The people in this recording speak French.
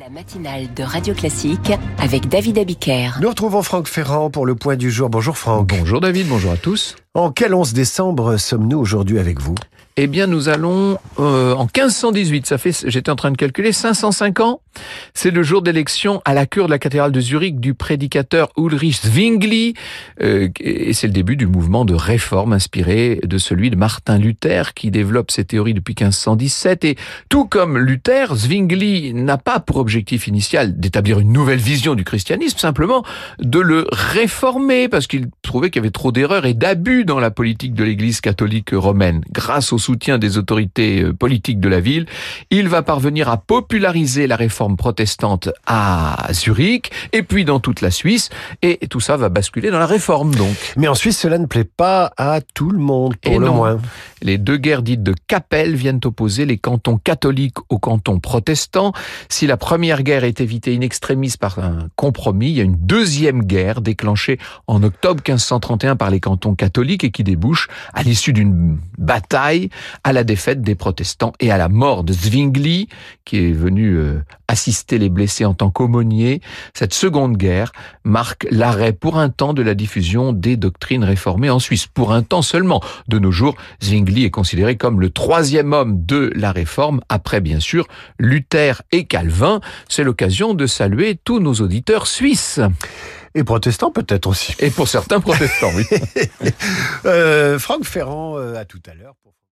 La matinale de Radio Classique avec David Abiker. Nous retrouvons Franck Ferrand pour le point du jour. Bonjour Franck. Bonjour David, bonjour à tous. En quel 11 décembre sommes-nous aujourd'hui avec vous? Eh bien, nous allons euh, en 1518. Ça fait, j'étais en train de calculer, 505 ans. C'est le jour d'élection à la cure de la cathédrale de Zurich du prédicateur Ulrich Zwingli, euh, et c'est le début du mouvement de réforme inspiré de celui de Martin Luther, qui développe ses théories depuis 1517. Et tout comme Luther, Zwingli n'a pas pour objectif initial d'établir une nouvelle vision du christianisme, simplement de le réformer, parce qu'il trouvait qu'il y avait trop d'erreurs et d'abus dans la politique de l'Église catholique romaine. Grâce au soutien des autorités euh, politiques de la ville, il va parvenir à populariser la réforme protestante à Zurich et puis dans toute la Suisse et tout ça va basculer dans la réforme donc. Mais en Suisse, cela ne plaît pas à tout le monde, pour Et le non. moins. Les deux guerres dites de Capelle viennent opposer les cantons catholiques aux cantons protestants. Si la première guerre est évitée in extremis par un compromis, il y a une deuxième guerre déclenchée en octobre 1531 par les cantons catholiques et qui débouche, à l'issue d'une bataille, à la défaite des protestants et à la mort de Zwingli, qui est venu euh, assister les blessés en tant qu'aumônier. Cette seconde guerre marque l'arrêt pour un temps de la diffusion des doctrines réformées en Suisse. Pour un temps seulement. De nos jours, Zwingli est considéré comme le troisième homme de la réforme, après bien sûr Luther et Calvin. C'est l'occasion de saluer tous nos auditeurs suisses. Et protestants peut-être aussi. Et pour certains protestants, oui. Euh, Franck Ferrand, euh, à tout à l'heure. pour-